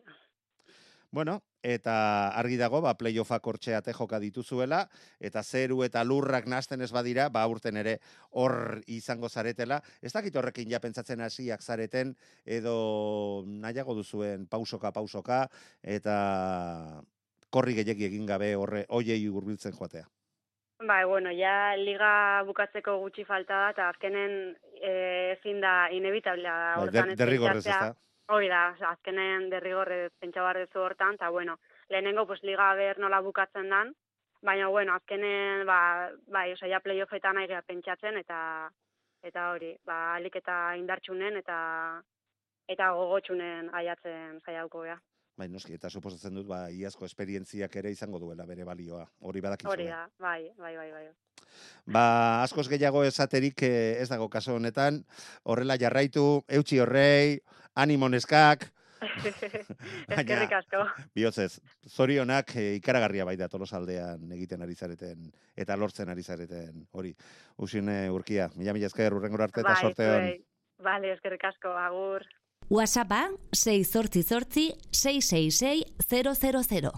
Bueno, eta argi dago, ba, playoffak hortxeate joka dituzuela, eta zeru eta lurrak nasten ez badira, ba, urten ere hor izango zaretela. Ez dakit horrekin ja pentsatzen hasiak zareten, edo nahiago duzuen pausoka, pausoka, eta korri gehiagi egin gabe horre, hoiei hurbiltzen joatea. Bai, bueno, ja liga bukatzeko gutxi falta da, eta azkenen e, ezin da inevitablea. Bai, derrigorrez, ez da? Hori da, azkenen derrigorrez pentsa behar duzu hortan, eta bueno, lehenengo pues, liga ber nola bukatzen dan, baina, bueno, azkenen, ba, bai, oza, ja playoffetan geha pentsatzen, eta eta hori, ba, alik eta indartxunen, eta eta gogotxunen aiatzen saiatuko gea. Bai, noski, eta suposatzen dut, ba, iazko esperientziak ere izango duela bere balioa. Hori badakizu. Hori da, bai, bai, bai, bai. Ba, askoz gehiago esaterik eh, ez dago kaso honetan, horrela jarraitu, eutxi horrei, animo neskak, [LAUGHS] Eskerrik asko. bihotzez, zorionak eh, ikaragarria bai da tolosaldean egiten ari zareten, eta lortzen ari zareten, hori. Usine urkia, mila mila esker urrengor arte eta bai, sorte hon. zuei. Vale, eskerrik asko, agur. WhatsAppa 688 666 000.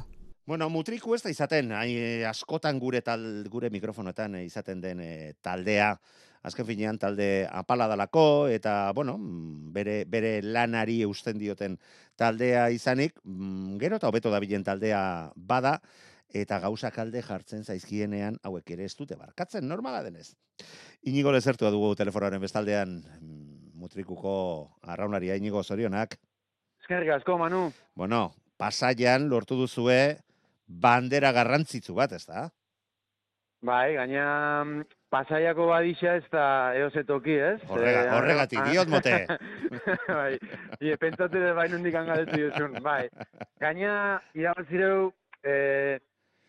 Bueno, mutriku ez da izaten, hai, eh, askotan gure tal, gure mikrofonoetan eh, izaten den eh, taldea, azken finean talde apala dalako, eta, bueno, mm, bere, bere lanari eusten dioten taldea izanik, mm, gero eta hobeto dabilen taldea bada, eta gauzak alde jartzen zaizkienean hauek ere ez dute barkatzen, normala denez. Inigo lezertua dugu telefonoaren bestaldean, mutrikuko arraunaria inigo zorionak. Eskerrik asko, Manu. Bueno, pasaian lortu duzue bandera garrantzitsu bat, ez da? Bai, gaina mm, pasaiako badisa ez da eozetoki, ez? Horrega, Eh, horregatik, ah, diot mote. [LAUGHS] bai, ie, pentsatu dut bai nondik angaldetu duzun, bai. [LAUGHS] Gaina, irabazireu, eh,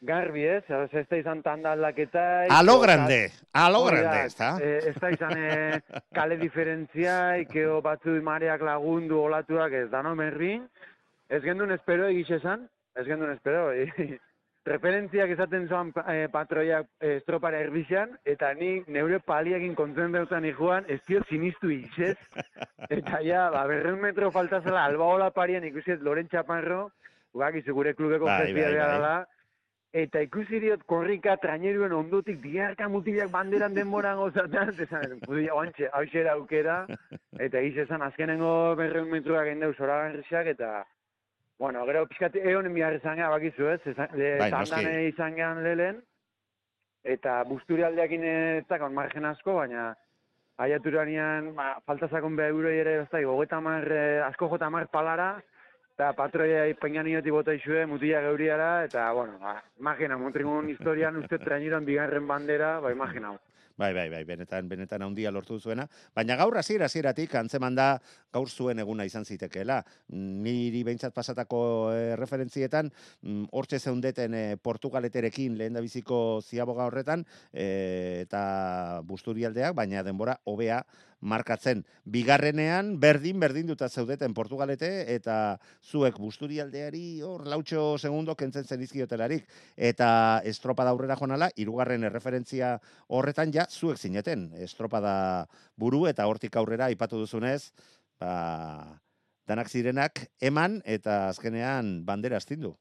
garbi, ez? Ez ez da izan tanda aldaketa. A lo grande, a lo Hori da, grande, ez da? eh, ez da izan eh, [LAUGHS] kale diferentzia, ikeo batzu mareak lagundu olatuak ez dano merrin. Ez gendun espero egiz esan, ez gendun espero. eh, [LAUGHS] referentziak esaten zoan eh, patroiak eh, estropara erbixan, eta ni neure paliakin kontzentrautan ikuan, ez dio sinistu izez. [LAUGHS] Eta ja, ba, berreun metro falta zela, albaola parian ikusiet Loren Txaparro, ugakizu gure klubeko Bai, bai, bai. dela, eta ikusi diot korrika traineruen ondotik biharka mutilak banderan denboran gozatzen, esan, mutila guantxe, hau xera aukera, eta giz esan azkenengo berreun metroak endeu zoragarriak, eta, bueno, gero pixkat egonen bihar izan geha, bakizu ez, esan, le, Bai, noski. izan gehan lehen, eta busturi aldeakin ez dakon margen asko, baina aiaturanean, ba, falta zakon beha euroi ere, ez da, gogeta mar, eh, asko jota mar palara, eta patroia peñanioti bota izue, mutila geuriara, eta, bueno, ba, imagina, Montrigon historian uste traineroan bigarren bandera, ba, imagina. Bai, bai, bai, benetan, benetan handia lortu zuena. Baina gaur hasiera hasieratik antzeman da gaur zuen eguna izan zitekeela. Niri behintzat pasatako eh, referentzietan, mm, hortxe zeundeten eh, Portugaleterekin lehen da biziko ziaboga horretan, eh, eta busturialdeak, baina denbora hobea markatzen. Bigarrenean, berdin, berdin duta zeudeten Portugalete, eta zuek busturialdeari hor lautxo segundo kentzen zen izkiotelarik. Eta estropada aurrera jonala, irugarren erreferentzia horretan ja zuek zineten estropada buru eta hortik aurrera aipatu duzunez, ba, danak zirenak eman eta azkenean bandera astindu.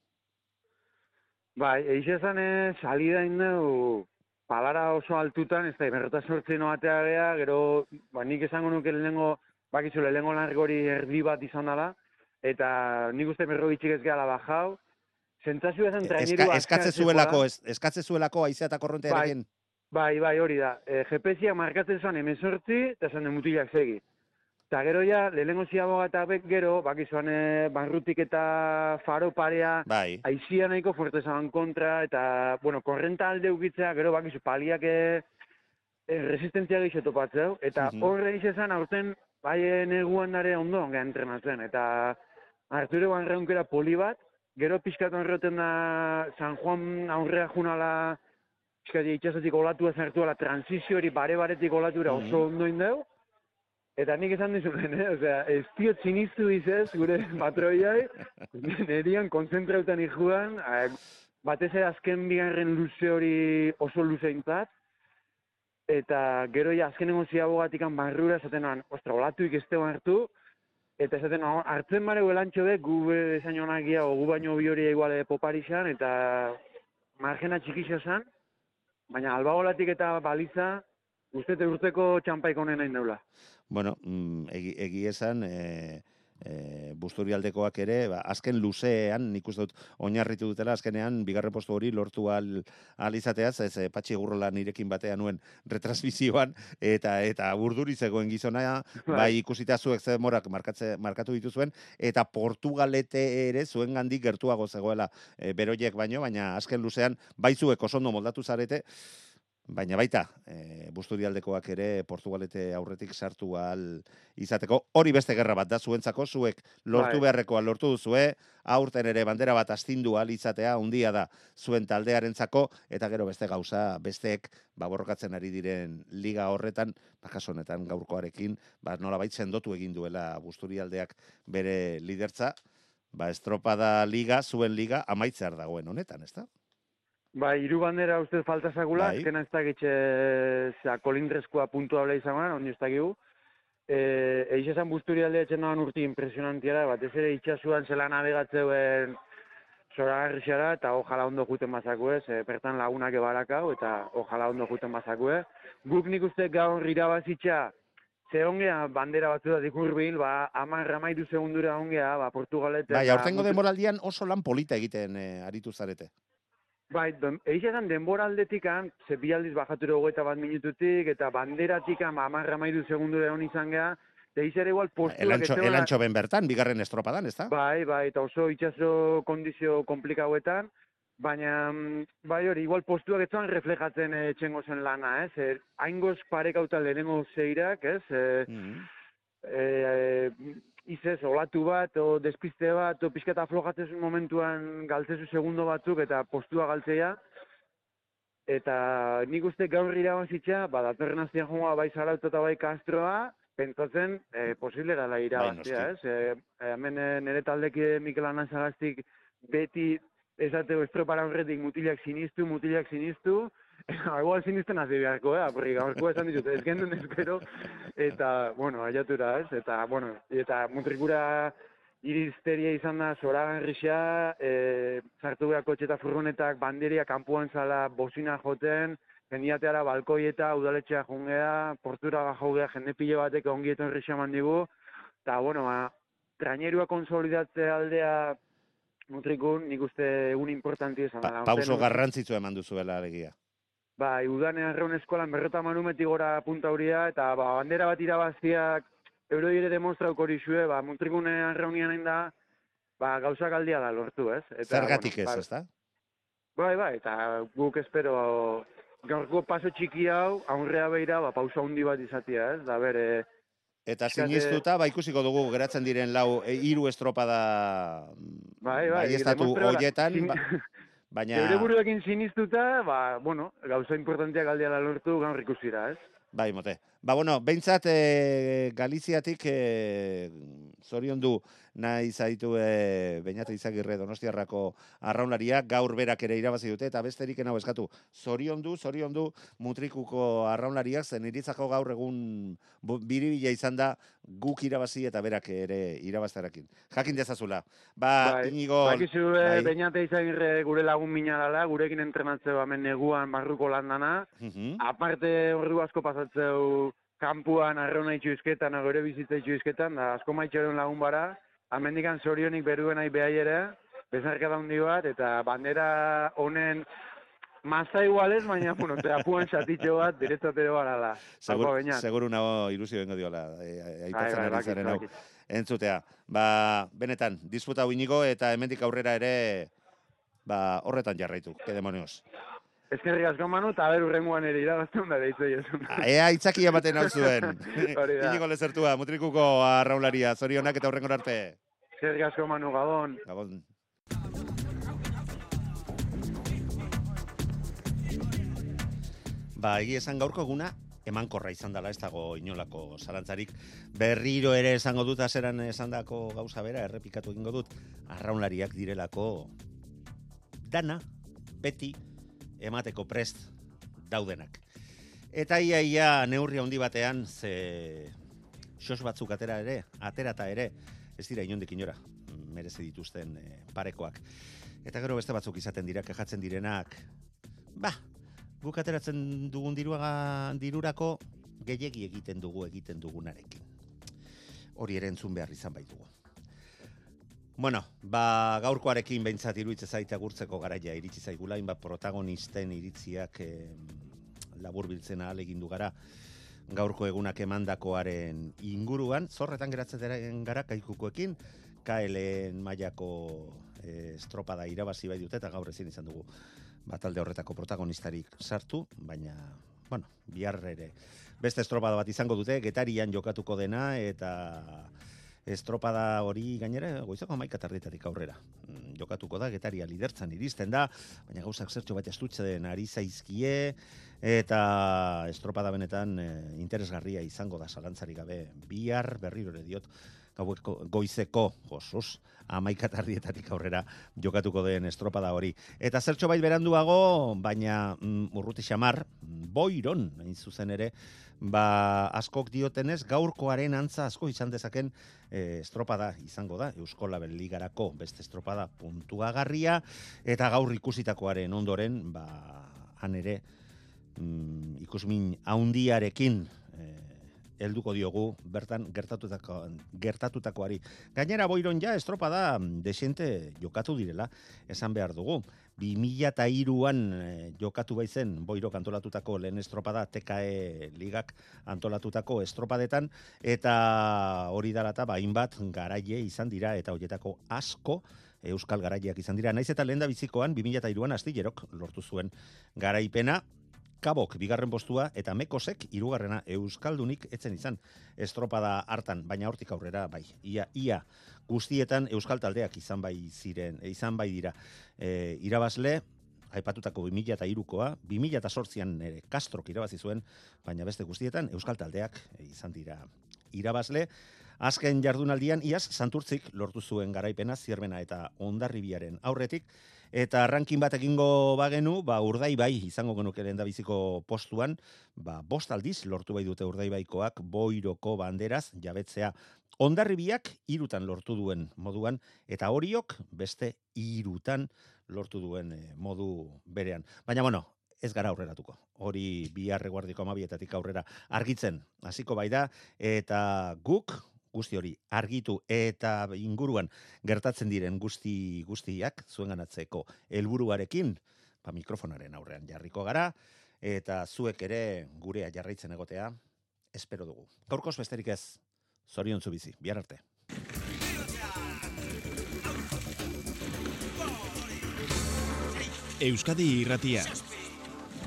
Bai, eixe esan ez, salida indau, palara oso altutan, ez da, berrota sortzen noatea gea, gero, ba, nik esango nuke lehenengo, bakizu, lehenengo largori erdi bat izan dela, eta nik uste berrogitxik ez gehala bajau, Zentzazio esan traineru Eska, eskatze zuelako, ez, eskatze zuelako aizea eta korrontearekin. Bai, bai, hori da. E, GPS-iak markatzen zuen emezortzi, eta esan mutilak segi. Eta gero ja, lehenengo ziaboga eta bek gero, bakizuan e, barrutik eta faro parea, Bai. aizia nahiko fuerte zaban kontra, eta, bueno, korrenta alde ukitzea, gero bakizu paliak e, resistentzia gehiago topatzeu, eta Mhm. horre mm esan aurten, bai neguan dare ondo onge entrenatzen, eta Arturo Banreunkera poli bat, gero pixkat horreten da San Juan aurrea junala, pixkat itxasotik olatua zartu ala, transizio hori bare-baretik olatura Mhm. oso ondo indeu, Eta nik esan dizuen, eh? Osea, ez diot sinistu izez, gure [LAUGHS] patroiai, nerian konzentrautan ikuan, eh, batez ere azken bigarren luze hori oso luzeintzat, eta gero ja azkenengo ziabogatikan barrura esaten noan, ostra, olatuik ez hartu, eta esaten noan, hartzen bare elantxo be, gu esan joanakia, o gu baino bi hori iguale poparixan, eta margena txikixo zan, baina albagolatik eta baliza, uste urteko txampaik honen nahi neula. Bueno, mm, egi, egi esan, e, e, busturialdekoak ere, ba, azken luzean, nik uste dut, oinarritu dutela, azkenean, bigarren postu hori lortu al, al izateaz, ez, e, patxi gurrola nirekin batean nuen retransmizioan, eta eta urduri zegoen gizona, [LAUGHS] bai ikusita zuek ze morak markatze, markatu dituzuen, eta Portugalete ere zuen gandik gertuago zegoela e, beroiek baino, baina azken luzean, bai zuek oso ondo moldatu zarete, Baina baita, e, busturialdekoak ere Portugalete aurretik sartu al izateko. Hori beste gerra bat da zuentzako, zuek lortu Bai. beharrekoa lortu duzue, aurten ere bandera bat astindu al izatea, handia da zuen taldearentzako eta gero beste gauza, besteek ba, borrokatzen ari diren liga horretan, ba, kasu honetan gaurkoarekin, ba, nolabait sendotu egin duela busturialdeak bere lidertza, ba, estropada liga, zuen liga, amaitzear dagoen honetan, ezta? Ba, hiru bandera uste falta zagula, Bai. azkena ez dakitxe, zera, kolindrezkoa puntuable izan gara, ondo ez dakigu. E, Eix esan busturi alde etxen dagoen urti impresionantiara, batez ere itxasuan zela nabigatzeuen zoragarrixara, eta ojala ondo juten bazakue, ze bertan lagunak ebarakau, eta ojala ondo juten bazakue. Guk nik uste gaur irabazitxa, ze ongea bandera batzuetatik hurbil, ba, amar ramairu segundura ongea, ba, Portugalet. Bai, aurtengo demoraldian oso lan polita egiten eh, aritu zarete. Bai, egia esan denbora aldetikan, ze bi aldiz bajatu dugu eta bat minututik, eta banderatikan amarra mairu segundura egon izan geha, eta eiz ere igual postuak... Elantxo, ez zegoela- elantxo ben bertan, bigarren estropadan, ezta? Bai, bai, eta oso itxaso kondizio komplikauetan, baina, mm, bai hori, igual postuak ez zegoen reflejatzen eh, txengo zen lana, ez? Er, Aingoz parekauta lehenengo zeirak, ez? E, Mm. e, izez, olatu bat, o despiste bat, o pixka eta aflojatzen momentuan galtzezu segundo batzuk eta postua galtzea. Eta nik uste gaur irabazitza, ba, datorren astean joango bai Zarauto eta bai Castroa, pentsatzen e, posible dela irabaztea, ez? E, hemen e, nire taldeki Mikel Anazagaztik beti esateko estropara horretik mutilak sinistu, mutilak sinistu, [LAUGHS] Igual sinisten hasi beharko, eh? Porque gaurko esan ditut, ez gendun espero, eta, bueno, aiatura, ez? Eta, bueno, eta mutrikura iristeria izan da zoragan risa, e, sartu beha kotxe eta furgonetak banderia kanpuan zala bozina joten, jendiateara balkoieta, udaletxea jungea, portura bajo gea, jende pile batek ongieton risa eman digu, eta, bueno, ba, trainerua konsolidatze aldea mutrikun, nik uste egun importanti izan Pa, pauso garrantzitsu eman duzuela alegia. Bai, udan arraun eskolan berrota manumetik gora punta huria, eta ba, bandera bat irabaztiak euro dire demonstrauko hori xue, ba, muntrikune arraunian hain da, ba, gauzak aldia da lortu, ez? Eta, Zergatik ez, ba, ezta? Bai, bai, eta guk espero gaurko paso txiki hau, aurrea beira, ba, pausa handi bat izatea, ez? Da, bere, Eta sinistuta, ba, ikusiko dugu geratzen diren lau, e, hiru estropada bai, bai, estatu demonstrau- hoietan, sin- ba, [LAUGHS] baina... Geure buruekin sinistuta, ba, bueno, gauza importanteak aldia lortu gaur ikusira, ez? Bai, mote. Ba, bueno, behintzat e, Galiziatik e, zorion du nahi zaitu e, Beñate Izagirre Donostiarrako arraunlaria, gaur berak ere irabazi dute, eta besterik enau eskatu. Zorion du, zorion du mutrikuko arraunlariak, zen iritzako gaur egun biribila izan da guk irabazi eta berak ere irabaztarakin. Jakin dezazula. Ba, Bai, inigo... Bakizu, bai. Beñate izagirre gure lagun mina dala, gurekin entrenatzeu hemen neguan barruko landana. Mhm. Aparte ordu asko pasatzeu kanpuan arrauna itxuizketan, gore bizitza itxuizketan, da asko maitxoren lagun bara. Amendikan zorionik beruen nahi behai ere, bezarka daundi bat, eta bandera honen Masa igualez, baina, bueno, trapuan satitxo bat, direktatero barala. Segur, Haupa, Beñat. seguru nago ilusio bengo diola, e, aipatzen Bai, ari zaren hau. Entzutea. Ba, benetan, disputa hau inigo eta hemendik aurrera ere ba, horretan jarraitu, que demonios. Eskerrik asko manu, eta ber urrengoan ere irabazten da deitzu josun. Ea itzakia baten hau zuen. [LAUGHS] Inigo lezertua, mutrikuko arraunlaria, zorionak eta horrengor arte. Eskerrik asko manu, gabon. Gabon. Ba, egia esan gaurko eguna, emankorra izan dela, ez dago inolako zalantzarik. Berriro ere esango dut, azeran esandako gauza bera, errepikatu egingo dut, arraunlariak direlako dana, beti, emateko prest daudenak. Eta ia ia neurri handi batean, ze sos batzuk atera ere, aterata ere, ez dira inondik inora, merezi dituzten eh, parekoak. Eta gero beste batzuk izaten dira, kejatzen direnak, ba, guk ateratzen dugun diruaga, dirurako gehiegi egiten dugu egiten dugunarekin. Hori ere entzun behar izan baitugu. Bueno, ba, gaurkoarekin behintzat iruditzen zaite agurtzeko garaia iritsi zaigula, hainbat protagonisten iritziak eh, labur biltzen ahal egin du gara gaurko egunak emandakoaren inguruan, zorretan geratzen gara kaikukoekin, KLN mailako eh, estropada irabazi bai dute eta gaur ezin izan dugu batalde horretako protagonistarik sartu, baina, bueno, bihar ere beste estropada bat izango dute, getarian jokatuko dena eta estropada hori gainera goizako amaika tardetatik aurrera. Mm, jokatuko da, getaria lidertzan iristen da, baina gauzak zertxo bat den ari zaizkie, eta estropada benetan e, interesgarria izango da zalantzari gabe bihar berriro ere diot gaueko, goizeko josus amaika tardietatik aurrera jokatuko den estropada hori. Eta zertxo bait beranduago, baina mm, urruti xamar, boiron, hain zuzen ere, ba, askok diotenez, gaurkoaren antza asko izan dezaken e, estropada izango da, Eusko Label Ligarako beste estropada puntuagarria, eta gaur ikusitakoaren ondoren, ba, han ere, mm, ikusmin haundiarekin e, helduko diogu bertan gertatutako, gertatutakoari. Gainera boiron ja estropada desente jokatu direla, esan behar dugu. 2002an e, jokatu baizen boiro antolatutako lehen estropada TKE ligak antolatutako estropadetan eta hori dalata ba hainbat garaie izan dira eta hoietako asko Euskal garaileak izan dira. Naiz eta lehen da bizikoan 2002an astillerok lortu zuen garaipena Kabok bigarren postua eta Mekosek hirugarrena Euskaldunik etzen izan estropada hartan, baina hortik aurrera bai. Ia ia guztietan Euskal taldeak izan bai ziren, e, izan bai dira. E, irabazle aipatutako 2003koa, 2008an ere Kastrok irabazi zuen, baina beste guztietan Euskal taldeak e, izan dira irabazle. Azken jardunaldian iaz Santurtzik lortu zuen garaipena zierbena eta Ondarribiaren aurretik Eta rankin bat egingo bagenu, ba, urdai bai izango genuke lehen biziko postuan, ba, bost aldiz lortu bai dute urdai baikoak boiroko banderaz jabetzea. Ondarribiak irutan lortu duen moduan, eta horiok beste irutan lortu duen eh, modu berean. Baina, bueno, ez gara aurreratuko. Hori biharre guardiko amabietatik aurrera argitzen, hasiko bai da, eta guk, guzti hori argitu eta inguruan gertatzen diren guzti guztiak zuen ganatzeko helburuarekin ba mikrofonaren aurrean jarriko gara eta zuek ere gurea jarraitzen egotea espero dugu. Gaurkoz besterik ez. Zorion zu bizi. Bihar arte. Euskadi Irratia.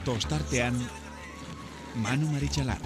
Tostartean Manu Maritxalar.